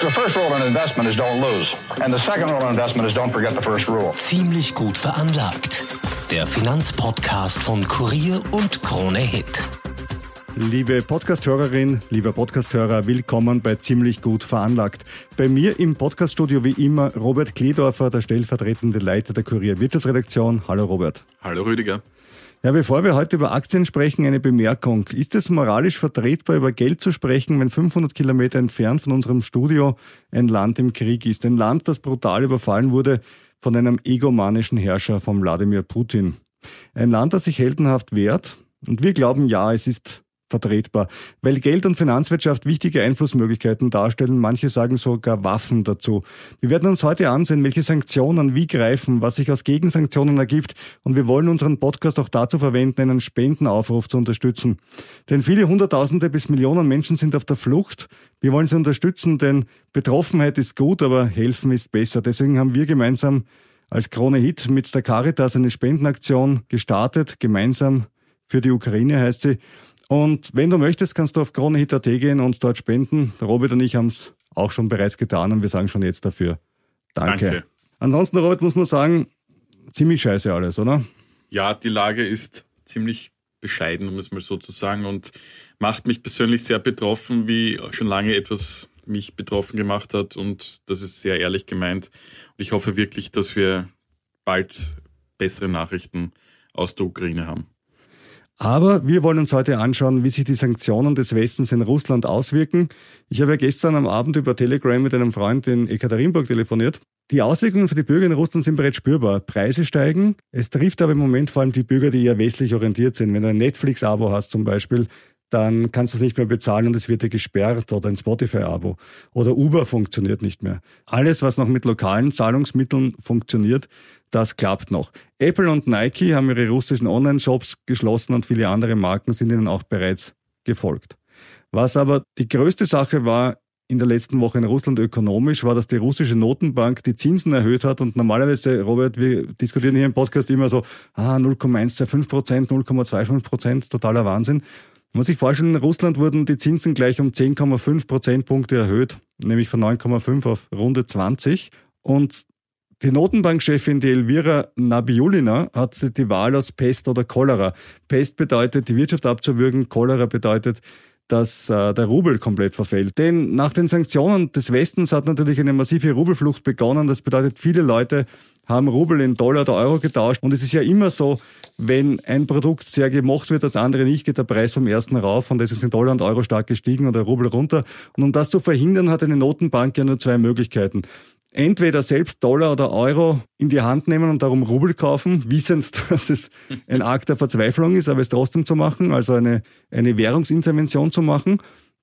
The first rule in investment is don't lose. And the second rule in investment is don't forget the first rule. Ziemlich gut veranlagt. Der Finanzpodcast von Kurier und Krone Hit. Liebe Podcasthörerin, lieber Podcasthörer, willkommen bei Ziemlich gut veranlagt. Bei mir im Podcaststudio wie immer Robert Kledorfer, der stellvertretende Leiter der Kurier Wirtschaftsredaktion. Hallo Robert. Hallo Rüdiger. Ja, bevor wir heute über Aktien sprechen, eine Bemerkung. Ist es moralisch vertretbar, über Geld zu sprechen, wenn 500 Kilometer entfernt von unserem Studio ein Land im Krieg ist? Ein Land, das brutal überfallen wurde von einem egomanischen Herrscher, von Wladimir Putin. Ein Land, das sich heldenhaft wehrt. Und wir glauben, ja, es ist vertretbar, weil Geld und Finanzwirtschaft wichtige Einflussmöglichkeiten darstellen. Manche sagen sogar Waffen dazu. Wir werden uns heute ansehen, welche Sanktionen wie greifen, was sich aus Gegensanktionen ergibt und wir wollen unseren Podcast auch dazu verwenden, einen Spendenaufruf zu unterstützen. Denn viele Hunderttausende bis Millionen Menschen sind auf der Flucht. Wir wollen sie unterstützen, denn Betroffenheit ist gut, aber helfen ist besser. Deswegen haben wir gemeinsam als Krone Hit mit der Caritas eine Spendenaktion gestartet, gemeinsam für die Ukraine heißt sie. Und wenn du möchtest, kannst du auf kronehit.at gehen und dort spenden. Der Robert und ich haben es auch schon bereits getan und wir sagen schon jetzt dafür Danke. Danke. Ansonsten, Robert, muss man sagen, ziemlich scheiße alles, oder? Ja, die Lage ist ziemlich bescheiden, um es mal so zu sagen, und macht mich persönlich sehr betroffen, wie schon lange etwas mich betroffen gemacht hat. Und das ist sehr ehrlich gemeint. Und ich hoffe wirklich, dass wir bald bessere Nachrichten aus der Ukraine haben. Aber wir wollen uns heute anschauen, wie sich die Sanktionen des Westens in Russland auswirken. Ich habe ja gestern am Abend über Telegram mit einem Freund in Ekaterinburg telefoniert. Die Auswirkungen für die Bürger in Russland sind bereits spürbar. Preise steigen. Es trifft aber im Moment vor allem die Bürger, die eher westlich orientiert sind. Wenn du ein Netflix-Abo hast zum Beispiel, dann kannst du es nicht mehr bezahlen und es wird dir gesperrt oder ein Spotify-Abo. Oder Uber funktioniert nicht mehr. Alles, was noch mit lokalen Zahlungsmitteln funktioniert, das klappt noch. Apple und Nike haben ihre russischen Online-Shops geschlossen und viele andere Marken sind ihnen auch bereits gefolgt. Was aber die größte Sache war in der letzten Woche in Russland ökonomisch, war, dass die russische Notenbank die Zinsen erhöht hat und normalerweise, Robert, wir diskutieren hier im Podcast immer so, ah, 0,125 Prozent, 0,25 Prozent, totaler Wahnsinn. Man muss sich vorstellen, in Russland wurden die Zinsen gleich um 10,5 Prozentpunkte erhöht, nämlich von 9,5 auf runde 20. Und die Notenbankchefin, die Elvira Nabiulina, hat die Wahl aus Pest oder Cholera. Pest bedeutet, die Wirtschaft abzuwürgen, Cholera bedeutet, dass äh, der Rubel komplett verfällt. Denn nach den Sanktionen des Westens hat natürlich eine massive Rubelflucht begonnen. Das bedeutet, viele Leute haben Rubel in Dollar oder Euro getauscht. Und es ist ja immer so, wenn ein Produkt sehr gemocht wird, das andere nicht, geht der Preis vom ersten rauf und deswegen sind Dollar und Euro stark gestiegen und der Rubel runter. Und um das zu verhindern, hat eine Notenbank ja nur zwei Möglichkeiten entweder selbst Dollar oder Euro in die Hand nehmen und darum Rubel kaufen, wissend, dass es ein Akt der Verzweiflung ist, aber es trotzdem zu machen, also eine, eine Währungsintervention zu machen.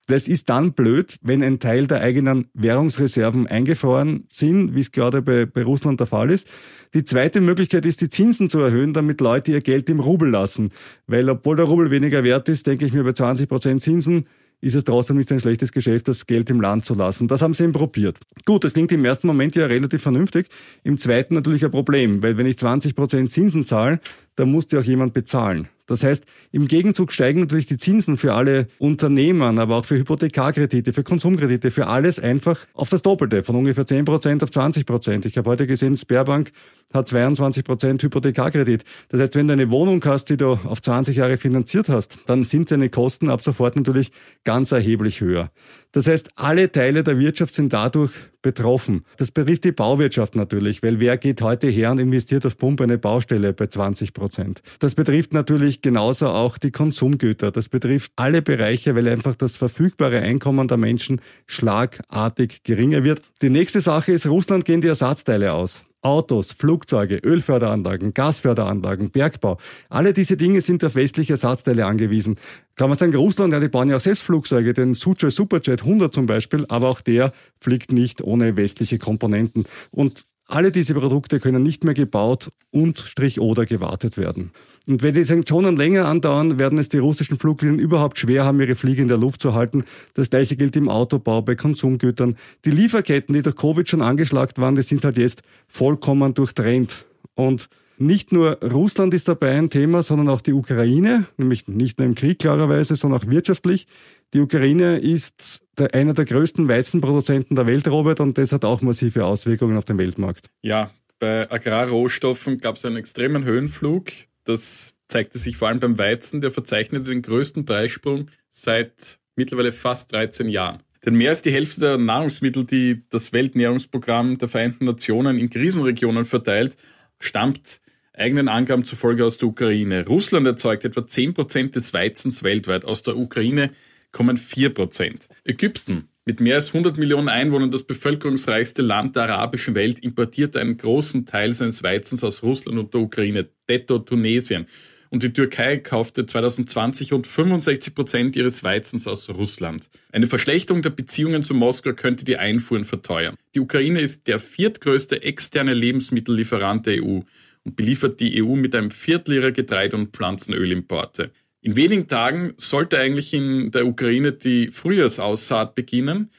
Das ist dann blöd, wenn ein Teil der eigenen Währungsreserven eingefroren sind, wie es gerade bei, bei Russland der Fall ist. Die zweite Möglichkeit ist, die Zinsen zu erhöhen, damit Leute ihr Geld im Rubel lassen. Weil obwohl der Rubel weniger wert ist, denke ich mir bei 20 Prozent Zinsen, ist es trotzdem nicht ein schlechtes Geschäft, das Geld im Land zu lassen. Das haben sie eben probiert. Gut, das klingt im ersten Moment ja relativ vernünftig, im zweiten natürlich ein Problem, weil wenn ich 20 Prozent Zinsen zahle, dann muss die auch jemand bezahlen. Das heißt, im Gegenzug steigen natürlich die Zinsen für alle Unternehmen, aber auch für Hypothekarkredite, für Konsumkredite, für alles einfach auf das Doppelte, von ungefähr 10% auf 20%. Ich habe heute gesehen, Sperrbank hat 22% Hypothekarkredit. Das heißt, wenn du eine Wohnung hast, die du auf 20 Jahre finanziert hast, dann sind deine Kosten ab sofort natürlich ganz erheblich höher. Das heißt, alle Teile der Wirtschaft sind dadurch betroffen. Das betrifft die Bauwirtschaft natürlich, weil wer geht heute her und investiert auf Pumpe eine Baustelle bei 20 Prozent? Das betrifft natürlich genauso auch die Konsumgüter. Das betrifft alle Bereiche, weil einfach das verfügbare Einkommen der Menschen schlagartig geringer wird. Die nächste Sache ist, Russland gehen die Ersatzteile aus. Autos, Flugzeuge, Ölförderanlagen, Gasförderanlagen, Bergbau. Alle diese Dinge sind auf westliche Ersatzteile angewiesen. Kann man sagen, Russland, ja, die bauen ja auch selbst Flugzeuge, den Suchoi Superjet 100 zum Beispiel, aber auch der fliegt nicht ohne westliche Komponenten. Und alle diese Produkte können nicht mehr gebaut und Strich oder gewartet werden. Und wenn die Sanktionen länger andauern, werden es die russischen Fluglinien überhaupt schwer haben, ihre Fliege in der Luft zu halten. Das gleiche gilt im Autobau, bei Konsumgütern. Die Lieferketten, die durch Covid schon angeschlagt waren, die sind halt jetzt vollkommen durchtrennt. Und nicht nur Russland ist dabei ein Thema, sondern auch die Ukraine, nämlich nicht nur im Krieg klarerweise, sondern auch wirtschaftlich. Die Ukraine ist der, einer der größten Weizenproduzenten der Welt, Robert, und das hat auch massive Auswirkungen auf den Weltmarkt. Ja, bei Agrarrohstoffen gab es einen extremen Höhenflug. Das zeigte sich vor allem beim Weizen, der verzeichnete den größten Preissprung seit mittlerweile fast 13 Jahren. Denn mehr als die Hälfte der Nahrungsmittel, die das Weltnährungsprogramm der Vereinten Nationen in Krisenregionen verteilt, stammt eigenen Angaben zufolge aus der Ukraine. Russland erzeugt etwa 10% des Weizens weltweit. Aus der Ukraine kommen 4%. Ägypten mit mehr als 100 Millionen Einwohnern das bevölkerungsreichste Land der arabischen Welt importiert einen großen Teil seines Weizens aus Russland und der Ukraine, detto Tunesien. Und die Türkei kaufte 2020 rund 65 Prozent ihres Weizens aus Russland. Eine Verschlechterung der Beziehungen zu Moskau könnte die Einfuhren verteuern. Die Ukraine ist der viertgrößte externe Lebensmittellieferant der EU und beliefert die EU mit einem Viertel ihrer Getreide- und Pflanzenölimporte. In wenigen Tagen sollte eigentlich in der Ukraine die Frühjahrsaussaat beginnen.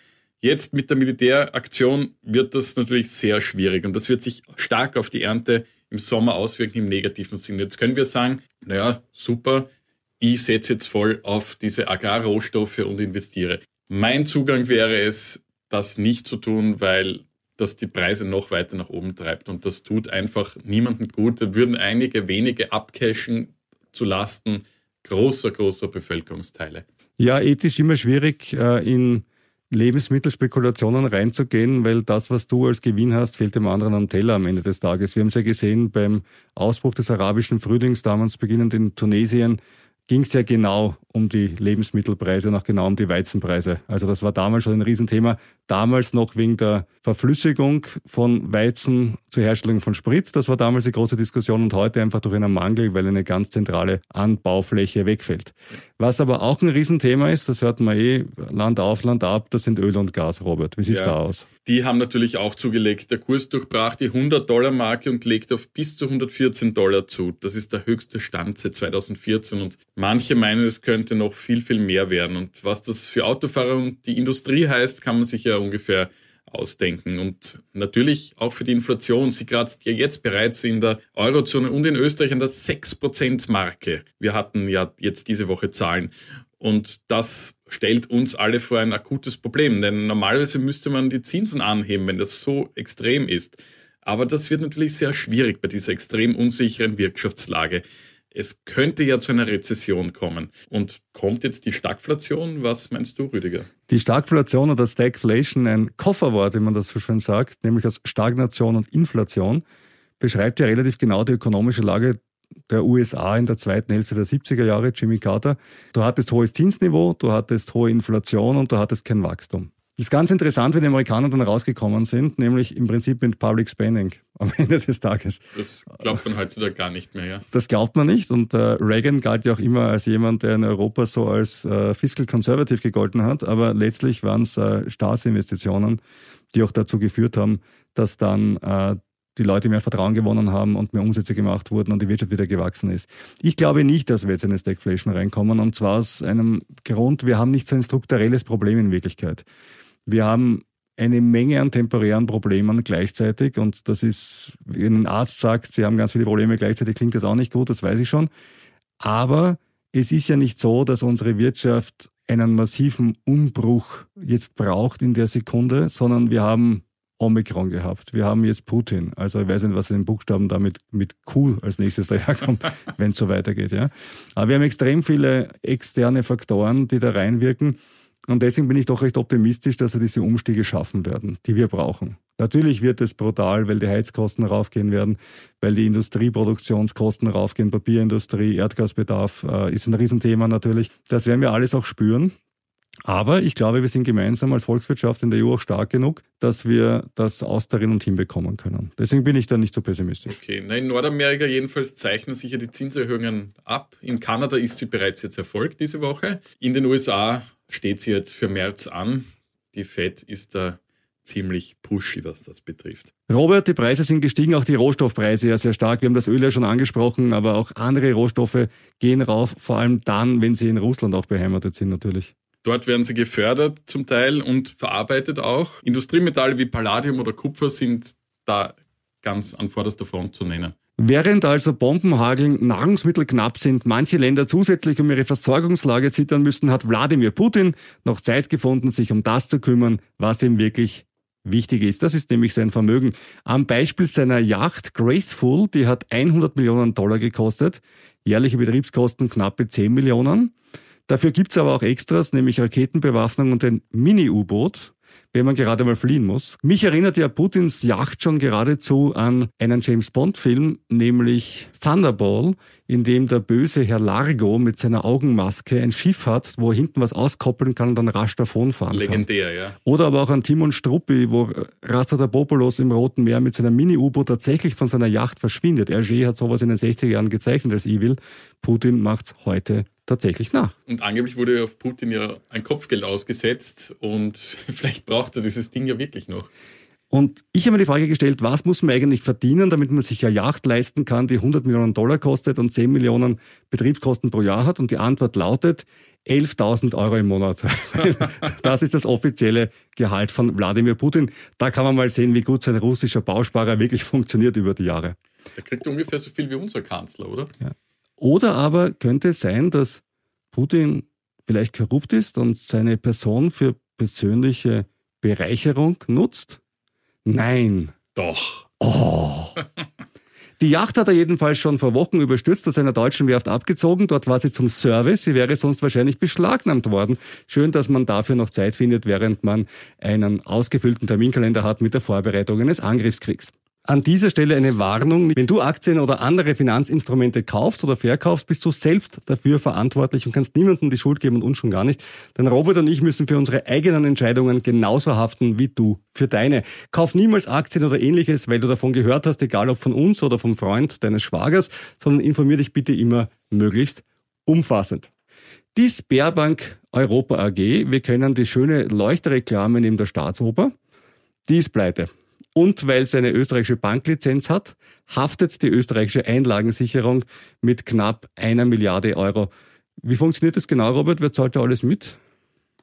Jetzt mit der Militäraktion wird das natürlich sehr schwierig und das wird sich stark auf die Ernte im Sommer auswirken im negativen Sinn. Jetzt können wir sagen, naja, super, ich setze jetzt voll auf diese Agrarrohstoffe und investiere. Mein Zugang wäre es, das nicht zu tun, weil das die Preise noch weiter nach oben treibt und das tut einfach niemandem gut. Da würden einige wenige abcashen zu Lasten großer, großer Bevölkerungsteile. Ja, ethisch immer schwierig, äh, in Lebensmittelspekulationen reinzugehen, weil das, was du als Gewinn hast, fehlt dem anderen am Teller am Ende des Tages. Wir haben es ja gesehen beim Ausbruch des arabischen Frühlings, damals beginnend in Tunesien, ging es ja genau um die Lebensmittelpreise und auch genau um die Weizenpreise. Also das war damals schon ein Riesenthema. Damals noch wegen der Verflüssigung von Weizen zur Herstellung von Sprit. Das war damals die große Diskussion und heute einfach durch einen Mangel, weil eine ganz zentrale Anbaufläche wegfällt. Was aber auch ein Riesenthema ist, das hört man eh Land auf, Land ab, das sind Öl und Gas, Robert. Wie sieht's ja, da aus? Die haben natürlich auch zugelegt. Der Kurs durchbrach die 100-Dollar-Marke und legt auf bis zu 114 Dollar zu. Das ist der höchste Stand seit 2014 und manche meinen, es könnte noch viel, viel mehr werden. Und was das für Autofahrer und die Industrie heißt, kann man sich ja ungefähr ausdenken. Und natürlich auch für die Inflation. Sie kratzt ja jetzt bereits in der Eurozone und in Österreich an der 6%-Marke. Wir hatten ja jetzt diese Woche Zahlen. Und das stellt uns alle vor ein akutes Problem, denn normalerweise müsste man die Zinsen anheben, wenn das so extrem ist. Aber das wird natürlich sehr schwierig bei dieser extrem unsicheren Wirtschaftslage. Es könnte ja zu einer Rezession kommen. Und kommt jetzt die Stagflation? Was meinst du, Rüdiger? Die Stagflation oder Stagflation, ein Kofferwort, wie man das so schön sagt, nämlich aus Stagnation und Inflation, beschreibt ja relativ genau die ökonomische Lage der USA in der zweiten Hälfte der 70er Jahre, Jimmy Carter. Du hattest hohes Zinsniveau, du hattest hohe Inflation und du hattest kein Wachstum. Das ist ganz interessant, wie die Amerikaner dann rausgekommen sind, nämlich im Prinzip mit Public Spending am Ende des Tages. Das glaubt man heutzutage gar nicht mehr, ja. Das glaubt man nicht und äh, Reagan galt ja auch immer als jemand, der in Europa so als äh, fiscal conservative gegolten hat, aber letztlich waren es äh, Staatsinvestitionen, die auch dazu geführt haben, dass dann äh, die Leute mehr Vertrauen gewonnen haben und mehr Umsätze gemacht wurden und die Wirtschaft wieder gewachsen ist. Ich glaube nicht, dass wir jetzt in eine Stagflation reinkommen und zwar aus einem Grund, wir haben nicht so ein strukturelles Problem in Wirklichkeit. Wir haben eine Menge an temporären Problemen gleichzeitig und das ist, wenn ein Arzt sagt, Sie haben ganz viele Probleme gleichzeitig, klingt das auch nicht gut, das weiß ich schon. Aber es ist ja nicht so, dass unsere Wirtschaft einen massiven Umbruch jetzt braucht in der Sekunde, sondern wir haben Omikron gehabt. Wir haben jetzt Putin. Also ich weiß nicht, was in den Buchstaben damit mit Q als nächstes daherkommt, wenn es so weitergeht. Ja. Aber wir haben extrem viele externe Faktoren, die da reinwirken. Und deswegen bin ich doch recht optimistisch, dass wir diese Umstiege schaffen werden, die wir brauchen. Natürlich wird es brutal, weil die Heizkosten raufgehen werden, weil die Industrieproduktionskosten raufgehen, Papierindustrie, Erdgasbedarf äh, ist ein Riesenthema natürlich. Das werden wir alles auch spüren. Aber ich glaube, wir sind gemeinsam als Volkswirtschaft in der EU auch stark genug, dass wir das austarieren und hinbekommen können. Deswegen bin ich da nicht so pessimistisch. Okay, Na, in Nordamerika jedenfalls zeichnen sich ja die Zinserhöhungen ab. In Kanada ist sie bereits jetzt erfolgt diese Woche. In den USA steht sie jetzt für März an. Die Fed ist da ziemlich pushy, was das betrifft. Robert, die Preise sind gestiegen, auch die Rohstoffpreise ja sehr stark. Wir haben das Öl ja schon angesprochen, aber auch andere Rohstoffe gehen rauf, vor allem dann, wenn sie in Russland auch beheimatet sind natürlich. Dort werden sie gefördert zum Teil und verarbeitet auch. Industriemetalle wie Palladium oder Kupfer sind da ganz an vorderster Front zu nennen. Während also Bombenhageln Nahrungsmittel knapp sind, manche Länder zusätzlich um ihre Versorgungslage zittern müssen, hat Wladimir Putin noch Zeit gefunden, sich um das zu kümmern, was ihm wirklich wichtig ist. Das ist nämlich sein Vermögen. Am Beispiel seiner Yacht Graceful, die hat 100 Millionen Dollar gekostet, jährliche Betriebskosten knappe 10 Millionen. Dafür gibt's aber auch Extras, nämlich Raketenbewaffnung und ein Mini-U-Boot wenn man gerade mal fliehen muss. Mich erinnert ja Putins Yacht schon geradezu an einen James Bond-Film, nämlich Thunderball, in dem der böse Herr Largo mit seiner Augenmaske ein Schiff hat, wo er hinten was auskoppeln kann und dann rasch davonfahren Legendär, kann. ja. Oder aber auch an Timon Struppi, wo Rastadapopoulos im Roten Meer mit seinem Mini-U-Boot tatsächlich von seiner Yacht verschwindet. Hergé hat sowas in den 60er Jahren gezeichnet als Evil. Putin macht's heute tatsächlich nach. Und angeblich wurde auf Putin ja ein Kopfgeld ausgesetzt und vielleicht braucht er dieses Ding ja wirklich noch. Und ich habe mir die Frage gestellt, was muss man eigentlich verdienen, damit man sich eine Yacht leisten kann, die 100 Millionen Dollar kostet und 10 Millionen Betriebskosten pro Jahr hat? Und die Antwort lautet 11.000 Euro im Monat. das ist das offizielle Gehalt von Wladimir Putin. Da kann man mal sehen, wie gut sein russischer Bausparer wirklich funktioniert über die Jahre. Er kriegt ungefähr so viel wie unser Kanzler, oder? Ja. Oder aber könnte es sein, dass Putin vielleicht korrupt ist und seine Person für persönliche Bereicherung nutzt? Nein. Doch. Oh. Die Yacht hat er jedenfalls schon vor Wochen überstürzt aus einer deutschen Werft abgezogen. Dort war sie zum Service. Sie wäre sonst wahrscheinlich beschlagnahmt worden. Schön, dass man dafür noch Zeit findet, während man einen ausgefüllten Terminkalender hat mit der Vorbereitung eines Angriffskriegs. An dieser Stelle eine Warnung. Wenn du Aktien oder andere Finanzinstrumente kaufst oder verkaufst, bist du selbst dafür verantwortlich und kannst niemandem die Schuld geben und uns schon gar nicht. Denn Robert und ich müssen für unsere eigenen Entscheidungen genauso haften wie du für deine. Kauf niemals Aktien oder ähnliches, weil du davon gehört hast, egal ob von uns oder vom Freund deines Schwagers, sondern informier dich bitte immer möglichst umfassend. Die Sperrbank Europa AG, wir kennen die schöne Leuchtreklame neben der Staatsoper, die ist pleite und weil sie eine österreichische Banklizenz hat, haftet die österreichische Einlagensicherung mit knapp einer Milliarde Euro. Wie funktioniert das genau, Robert? Wer zahlt da alles mit?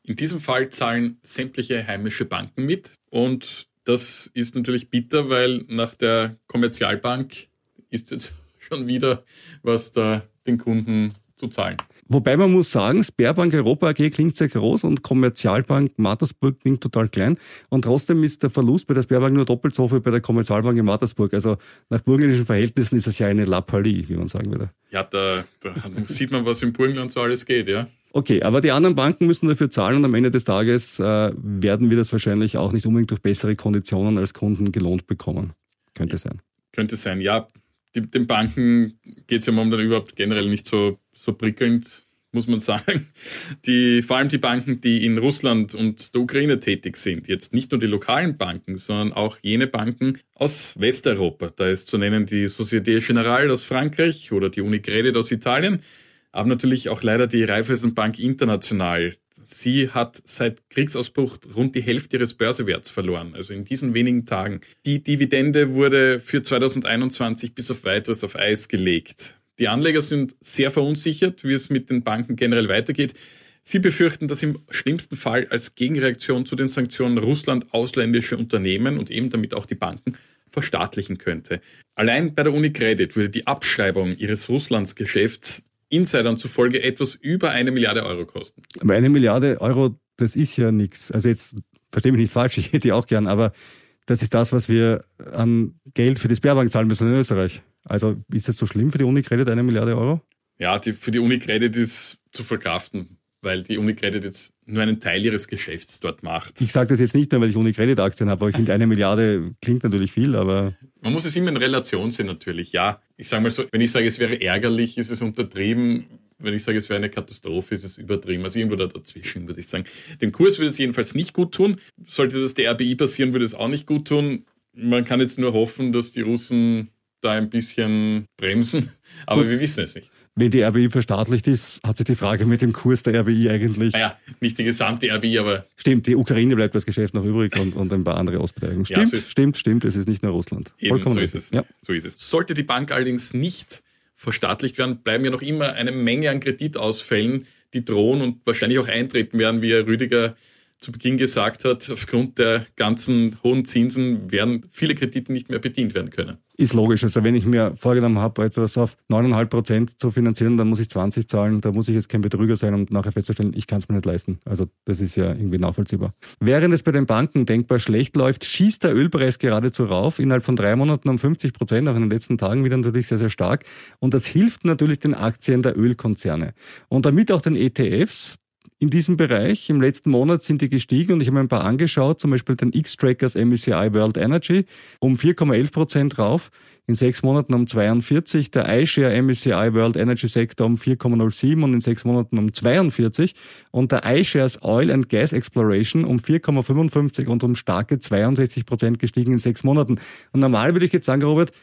In diesem Fall zahlen sämtliche heimische Banken mit und das ist natürlich bitter, weil nach der Kommerzialbank ist jetzt schon wieder was da den Kunden zu zahlen. Wobei man muss sagen, Sperrbank Europa AG klingt sehr groß und Kommerzialbank Mattersburg klingt total klein. Und trotzdem ist der Verlust bei der Sperrbank nur doppelt so viel bei der Kommerzialbank in Mattersburg. Also nach burgenländischen Verhältnissen ist das ja eine Lappalie, wie man sagen würde. Ja, da, da sieht man, was im Burgenland so alles geht, ja. Okay, aber die anderen Banken müssen dafür zahlen und am Ende des Tages äh, werden wir das wahrscheinlich auch nicht unbedingt durch bessere Konditionen als Kunden gelohnt bekommen. Könnte sein. Könnte sein, ja. Die, den Banken geht es ja momentan überhaupt generell nicht so so prickelnd, muss man sagen. Die, vor allem die Banken, die in Russland und der Ukraine tätig sind, jetzt nicht nur die lokalen Banken, sondern auch jene Banken aus Westeuropa. Da ist zu nennen die Société Générale aus Frankreich oder die Unicredit aus Italien, aber natürlich auch leider die Raiffeisenbank International. Sie hat seit Kriegsausbruch rund die Hälfte ihres Börsewerts verloren, also in diesen wenigen Tagen. Die Dividende wurde für 2021 bis auf weiteres auf Eis gelegt. Die Anleger sind sehr verunsichert, wie es mit den Banken generell weitergeht. Sie befürchten, dass im schlimmsten Fall als Gegenreaktion zu den Sanktionen Russland ausländische Unternehmen und eben damit auch die Banken verstaatlichen könnte. Allein bei der Unicredit würde die Abschreibung ihres Russlandsgeschäfts Insidern zufolge etwas über eine Milliarde Euro kosten. Aber eine Milliarde Euro, das ist ja nichts. Also jetzt verstehe mich nicht falsch, ich hätte die auch gern, aber das ist das, was wir an Geld für die Sperrbank zahlen müssen in Österreich. Also ist das so schlimm für die Unicredit, eine Milliarde Euro? Ja, die, für die Unicredit ist zu verkraften, weil die Unicredit jetzt nur einen Teil ihres Geschäfts dort macht. Ich sage das jetzt nicht nur, weil ich Unicredit-Aktien habe, aber ich finde, eine Milliarde klingt natürlich viel, aber... Man muss es immer in Relation sehen natürlich, ja. Ich sage mal so, wenn ich sage, es wäre ärgerlich, ist es untertrieben. wenn ich sage, es wäre eine Katastrophe, ist es übertrieben. Also irgendwo da dazwischen, würde ich sagen. Dem Kurs würde es jedenfalls nicht gut tun. Sollte das der RBI passieren, würde es auch nicht gut tun. Man kann jetzt nur hoffen, dass die Russen da ein bisschen bremsen, aber gut. wir wissen es nicht. Wenn die RBI verstaatlicht ist, hat sich die Frage mit dem Kurs der RBI eigentlich. Naja, nicht die gesamte RBI, aber. Stimmt, die Ukraine bleibt das Geschäft noch übrig und, und ein paar andere Ausbeteiligungen. Stimmt, ja, so stimmt, stimmt, es ist nicht nur Russland. Eben, Vollkommen so ist es. Ja. So ist es. Sollte die Bank allerdings nicht verstaatlicht werden, bleiben ja noch immer eine Menge an Kreditausfällen, die drohen und wahrscheinlich auch eintreten werden, wie Herr Rüdiger zu Beginn gesagt hat, aufgrund der ganzen hohen Zinsen werden viele Kredite nicht mehr bedient werden können. Ist logisch. Also wenn ich mir vorgenommen habe, etwas auf 9,5 Prozent zu finanzieren, dann muss ich 20 zahlen. Da muss ich jetzt kein Betrüger sein, um nachher festzustellen, ich kann es mir nicht leisten. Also das ist ja irgendwie nachvollziehbar. Während es bei den Banken denkbar schlecht läuft, schießt der Ölpreis geradezu rauf. Innerhalb von drei Monaten um 50 Prozent, auch in den letzten Tagen wieder natürlich sehr, sehr stark. Und das hilft natürlich den Aktien der Ölkonzerne. Und damit auch den ETFs, in diesem Bereich. Im letzten Monat sind die gestiegen und ich habe mir ein paar angeschaut, zum Beispiel den X-Trackers MSCI World Energy um 4,11 Prozent rauf, in sechs Monaten um 42, der iShare MSCI World Energy Sector um 4,07 und in sechs Monaten um 42 und der iShares Oil and Gas Exploration um 4,55 und um starke 62 Prozent gestiegen in sechs Monaten. Und normal würde ich jetzt sagen, Robert,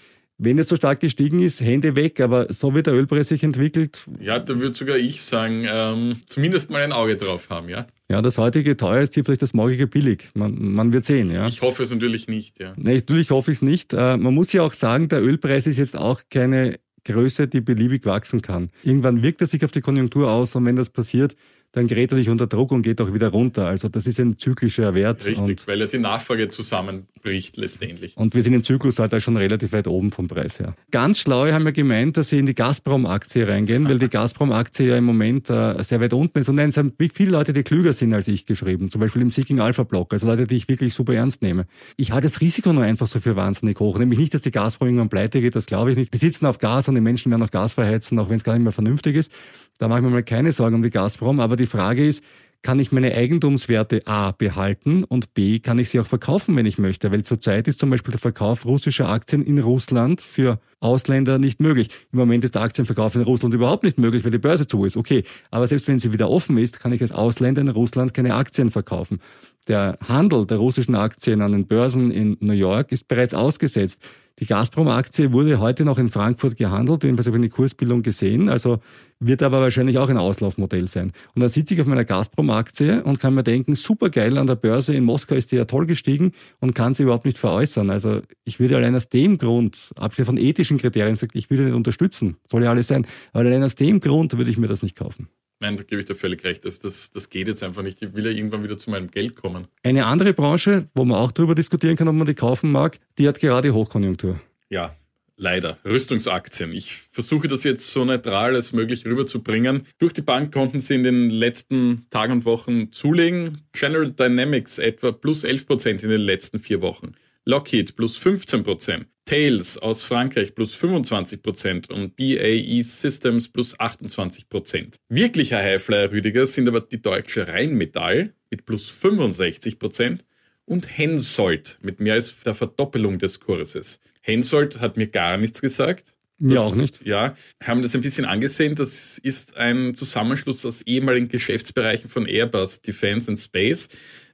wenn es so stark gestiegen ist, Hände weg, aber so wie der Ölpreis sich entwickelt. Ja, da würde sogar ich sagen, ähm, zumindest mal ein Auge drauf haben, ja. Ja, das heutige teuer ist hier vielleicht das morgige billig. Man, man wird sehen, ja. Ich hoffe es natürlich nicht, ja. Nee, natürlich hoffe ich es nicht. Äh, man muss ja auch sagen, der Ölpreis ist jetzt auch keine Größe, die beliebig wachsen kann. Irgendwann wirkt er sich auf die Konjunktur aus und wenn das passiert, dann gerät er nicht unter Druck und geht auch wieder runter. Also das ist ein zyklischer Wert. Richtig, weil er die Nachfrage zusammenbricht letztendlich. Und wir sind im Zyklus halt schon relativ weit oben vom Preis her. Ganz schlaue haben wir gemeint, dass sie in die Gazprom-Aktie reingehen, weil die Gazprom-Aktie ja im Moment äh, sehr weit unten ist. Und nein, es haben viele Leute, die klüger sind als ich geschrieben. Zum Beispiel im Seeking Alpha Block. Also Leute, die ich wirklich super ernst nehme. Ich halte das Risiko nur einfach so für wahnsinnig hoch. Nämlich nicht, dass die Gazprom irgendwann pleite geht, das glaube ich nicht. Die sitzen auf Gas und die Menschen werden auf Gas verheizen, auch wenn es gar nicht mehr vernünftig ist. Da mache ich mir mal keine Sorgen um die Gazprom. Aber die Frage ist, kann ich meine Eigentumswerte A behalten und B kann ich sie auch verkaufen, wenn ich möchte. Weil zurzeit ist zum Beispiel der Verkauf russischer Aktien in Russland für Ausländer nicht möglich. Im Moment ist der Aktienverkauf in Russland überhaupt nicht möglich, weil die Börse zu ist. Okay, aber selbst wenn sie wieder offen ist, kann ich als Ausländer in Russland keine Aktien verkaufen. Der Handel der russischen Aktien an den Börsen in New York ist bereits ausgesetzt. Die Gazprom-Aktie wurde heute noch in Frankfurt gehandelt, jedenfalls habe ich eine Kursbildung gesehen, also wird aber wahrscheinlich auch ein Auslaufmodell sein. Und dann sitze ich auf meiner Gazprom-Aktie und kann mir denken, super geil, an der Börse in Moskau ist die ja toll gestiegen und kann sie überhaupt nicht veräußern. Also ich würde allein aus dem Grund, abgesehen von ethischen Kriterien, ich würde nicht unterstützen, soll ja alles sein, aber allein aus dem Grund würde ich mir das nicht kaufen. Nein, da gebe ich dir völlig recht. Das, das, das geht jetzt einfach nicht. Ich will ja irgendwann wieder zu meinem Geld kommen. Eine andere Branche, wo man auch darüber diskutieren kann, ob man die kaufen mag, die hat gerade Hochkonjunktur. Ja, leider. Rüstungsaktien. Ich versuche das jetzt so neutral als möglich rüberzubringen. Durch die Bank konnten sie in den letzten Tagen und Wochen zulegen. General Dynamics etwa plus 11 Prozent in den letzten vier Wochen. Lockheed plus 15 Prozent. Tails aus Frankreich plus 25 Prozent und BAE Systems plus 28 Prozent. Wirklicher Highflyer Rüdiger sind aber die deutsche Rheinmetall mit plus 65 Prozent und Hensoldt mit mehr als der Verdoppelung des Kurses. Hensoldt hat mir gar nichts gesagt. Das, ja, auch nicht. Ja, haben das ein bisschen angesehen. Das ist ein Zusammenschluss aus ehemaligen Geschäftsbereichen von Airbus, Defense and Space.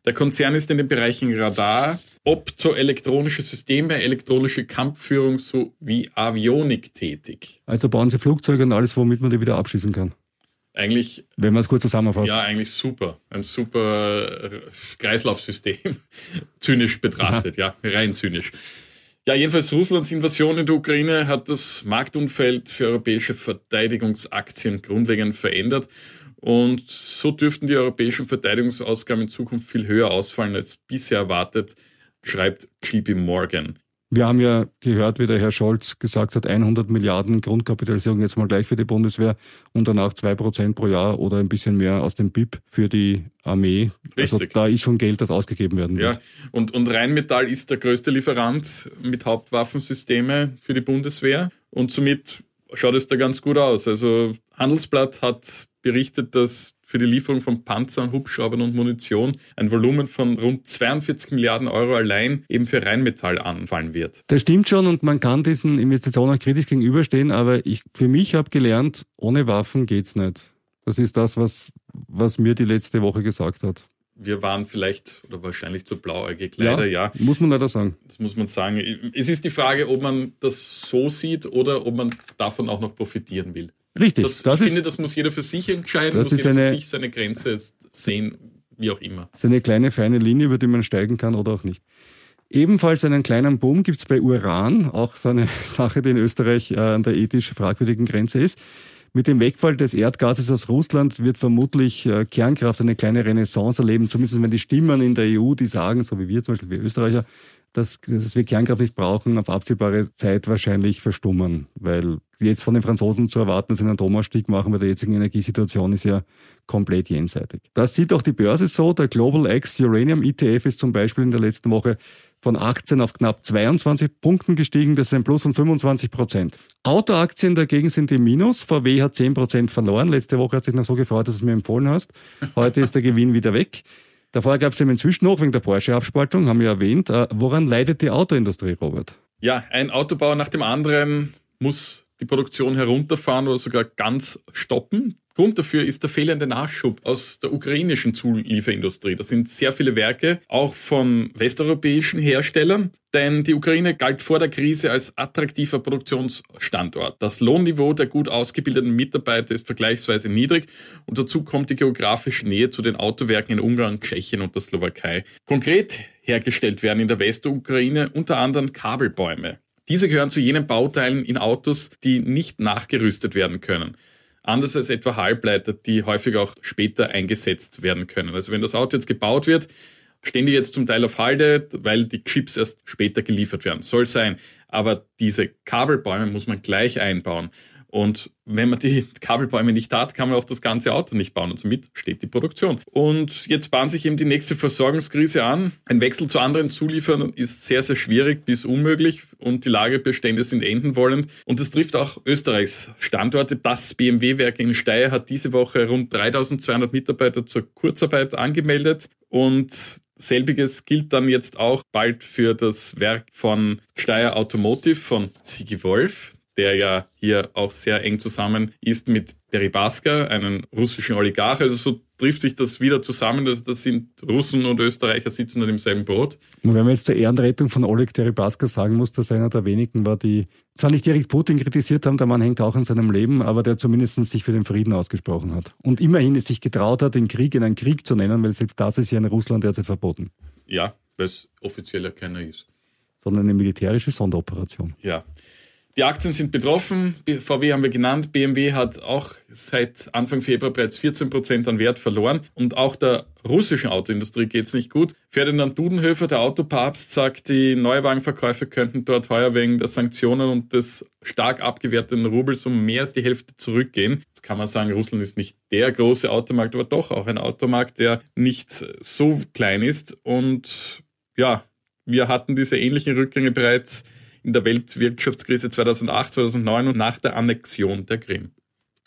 Der Konzern ist in den Bereichen Radar, optoelektronische Systeme, elektronische Kampfführung sowie Avionik tätig. Also bauen sie Flugzeuge und alles, womit man die wieder abschießen kann. Eigentlich. Wenn man es kurz zusammenfasst. Ja, eigentlich super. Ein super Kreislaufsystem. zynisch betrachtet, ja, rein zynisch. Ja, jedenfalls Russlands Invasion in der Ukraine hat das Marktumfeld für europäische Verteidigungsaktien grundlegend verändert. Und so dürften die europäischen Verteidigungsausgaben in Zukunft viel höher ausfallen als bisher erwartet, schreibt JP Morgan. Wir haben ja gehört, wie der Herr Scholz gesagt hat, 100 Milliarden Grundkapitalisierung jetzt mal gleich für die Bundeswehr und danach zwei Prozent pro Jahr oder ein bisschen mehr aus dem BIP für die Armee. Also Richtig. Also da ist schon Geld, das ausgegeben werden wird. Ja, und, und Rheinmetall ist der größte Lieferant mit Hauptwaffensysteme für die Bundeswehr und somit schaut es da ganz gut aus. Also Handelsblatt hat berichtet, dass für die Lieferung von Panzern, Hubschraubern und Munition ein Volumen von rund 42 Milliarden Euro allein eben für Rheinmetall anfallen wird. Das stimmt schon und man kann diesen Investitionen auch kritisch gegenüberstehen, aber ich für mich habe gelernt, ohne Waffen geht's nicht. Das ist das, was, was mir die letzte Woche gesagt hat. Wir waren vielleicht oder wahrscheinlich zu blauäugig, leider ja, ja. Muss man leider sagen. Das muss man sagen. Es ist die Frage, ob man das so sieht oder ob man davon auch noch profitieren will. Richtig. Das, das ich ist, finde, das muss jeder für sich entscheiden, das muss jeder eine, für sich seine Grenze sehen, wie auch immer. Das ist eine kleine, feine Linie, über die man steigen kann oder auch nicht. Ebenfalls einen kleinen Boom gibt's bei Uran, auch so eine Sache, die in Österreich äh, an der ethisch fragwürdigen Grenze ist. Mit dem Wegfall des Erdgases aus Russland wird vermutlich äh, Kernkraft eine kleine Renaissance erleben, zumindest wenn die Stimmen in der EU, die sagen, so wie wir zum Beispiel, wir Österreicher, dass, dass wir Kernkraft nicht brauchen, auf absehbare Zeit wahrscheinlich verstummen, weil jetzt von den Franzosen zu erwarten, dass sie einen Atomausstieg machen bei der jetzigen Energiesituation ist ja komplett jenseitig. Das sieht auch die Börse so. Der Global X Uranium ETF ist zum Beispiel in der letzten Woche von 18 auf knapp 22 Punkten gestiegen. Das ist ein Plus von 25 Prozent. Autoaktien dagegen sind im Minus. VW hat 10 Prozent verloren. Letzte Woche hat sich noch so gefreut, dass du es mir empfohlen hast. Heute ist der Gewinn wieder weg. Davor gab es eben inzwischen noch wegen der Porsche-Abspaltung, haben wir erwähnt. Äh, woran leidet die Autoindustrie, Robert? Ja, ein Autobauer nach dem anderen muss die Produktion herunterfahren oder sogar ganz stoppen. Grund dafür ist der fehlende Nachschub aus der ukrainischen Zulieferindustrie. Das sind sehr viele Werke, auch von westeuropäischen Herstellern, denn die Ukraine galt vor der Krise als attraktiver Produktionsstandort. Das Lohnniveau der gut ausgebildeten Mitarbeiter ist vergleichsweise niedrig und dazu kommt die geografische Nähe zu den Autowerken in Ungarn, Tschechien und der Slowakei. Konkret hergestellt werden in der Westukraine unter anderem Kabelbäume. Diese gehören zu jenen Bauteilen in Autos, die nicht nachgerüstet werden können. Anders als etwa Halbleiter, die häufig auch später eingesetzt werden können. Also wenn das Auto jetzt gebaut wird, stehen die jetzt zum Teil auf Halde, weil die Chips erst später geliefert werden. Soll sein. Aber diese Kabelbäume muss man gleich einbauen. Und wenn man die Kabelbäume nicht hat, kann man auch das ganze Auto nicht bauen und somit steht die Produktion. Und jetzt bahnt sich eben die nächste Versorgungskrise an. Ein Wechsel zu anderen Zulieferern ist sehr, sehr schwierig bis unmöglich und die Lagerbestände sind enden wollend. Und das trifft auch Österreichs Standorte. Das BMW-Werk in Steyr hat diese Woche rund 3200 Mitarbeiter zur Kurzarbeit angemeldet und Selbiges gilt dann jetzt auch bald für das Werk von Steyr Automotive von Sigi Wolf der ja hier auch sehr eng zusammen ist mit Deripaska, einem russischen Oligarch. Also so trifft sich das wieder zusammen. Also das sind Russen und Österreicher sitzen dann im selben Boot. Und wenn man jetzt zur Ehrenrettung von Oleg Deripaska sagen muss, dass er einer der wenigen war, die zwar nicht direkt Putin kritisiert haben, der Mann hängt auch in seinem Leben, aber der zumindest sich für den Frieden ausgesprochen hat. Und immerhin es sich getraut hat, den Krieg in einen Krieg zu nennen, weil selbst das ist ja in Russland derzeit verboten. Ja, weil es offizieller keiner ist. Sondern eine militärische Sonderoperation. Ja. Die Aktien sind betroffen. VW haben wir genannt. BMW hat auch seit Anfang Februar bereits 14 Prozent an Wert verloren. Und auch der russischen Autoindustrie geht es nicht gut. Ferdinand Dudenhöfer, der Autopapst, sagt, die Neuwagenverkäufe könnten dort heuer wegen der Sanktionen und des stark abgewerteten Rubels um mehr als die Hälfte zurückgehen. Jetzt kann man sagen, Russland ist nicht der große Automarkt, aber doch auch ein Automarkt, der nicht so klein ist. Und ja, wir hatten diese ähnlichen Rückgänge bereits in der Weltwirtschaftskrise 2008, 2009 und nach der Annexion der Krim.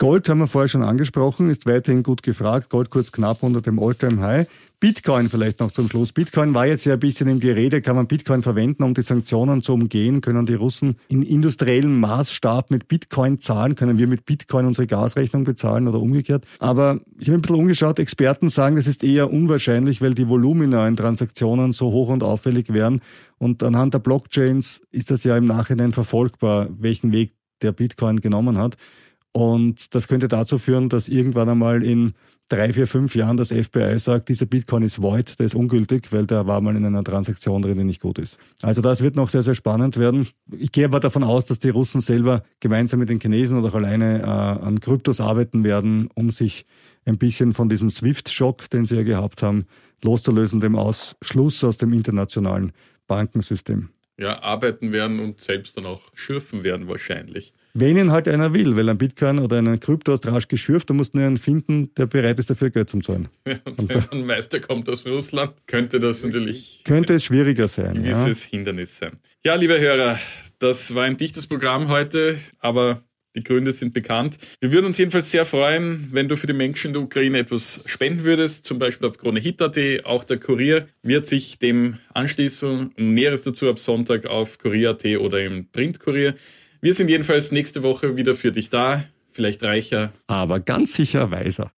Gold haben wir vorher schon angesprochen, ist weiterhin gut gefragt. Goldkurs knapp unter dem Alltime high Bitcoin vielleicht noch zum Schluss. Bitcoin war jetzt ja ein bisschen im Gerede. Kann man Bitcoin verwenden, um die Sanktionen zu umgehen? Können die Russen in industriellem Maßstab mit Bitcoin zahlen? Können wir mit Bitcoin unsere Gasrechnung bezahlen oder umgekehrt? Aber ich habe ein bisschen umgeschaut. Experten sagen, das ist eher unwahrscheinlich, weil die Volumina in Transaktionen so hoch und auffällig wären. Und anhand der Blockchains ist das ja im Nachhinein verfolgbar, welchen Weg der Bitcoin genommen hat. Und das könnte dazu führen, dass irgendwann einmal in drei, vier, fünf Jahren das FBI sagt, dieser Bitcoin ist void, der ist ungültig, weil der war mal in einer Transaktion drin, die nicht gut ist. Also das wird noch sehr, sehr spannend werden. Ich gehe aber davon aus, dass die Russen selber gemeinsam mit den Chinesen oder auch alleine äh, an Kryptos arbeiten werden, um sich ein bisschen von diesem SWIFT-Schock, den sie ja gehabt haben, loszulösen, dem Ausschluss aus dem internationalen Bankensystem. Ja, arbeiten werden und selbst dann auch schürfen werden wahrscheinlich. Wenn ihn halt einer will, weil ein Bitcoin oder einen Krypto hast rasch geschürft, dann musst du einen finden, der bereit ist, dafür Geld zu zahlen. Ja, und wenn ein Meister kommt aus Russland, könnte das natürlich. Könnte es schwieriger sein. Ein gewisses ja. Hindernis sein. Ja, liebe Hörer, das war ein dichtes Programm heute, aber Die Gründe sind bekannt. Wir würden uns jedenfalls sehr freuen, wenn du für die Menschen in der Ukraine etwas spenden würdest, zum Beispiel auf KroneHit.at. Auch der Kurier wird sich dem anschließen. Näheres dazu ab Sonntag auf Kurier.at oder im Printkurier. Wir sind jedenfalls nächste Woche wieder für dich da. Vielleicht reicher. Aber ganz sicher weiser.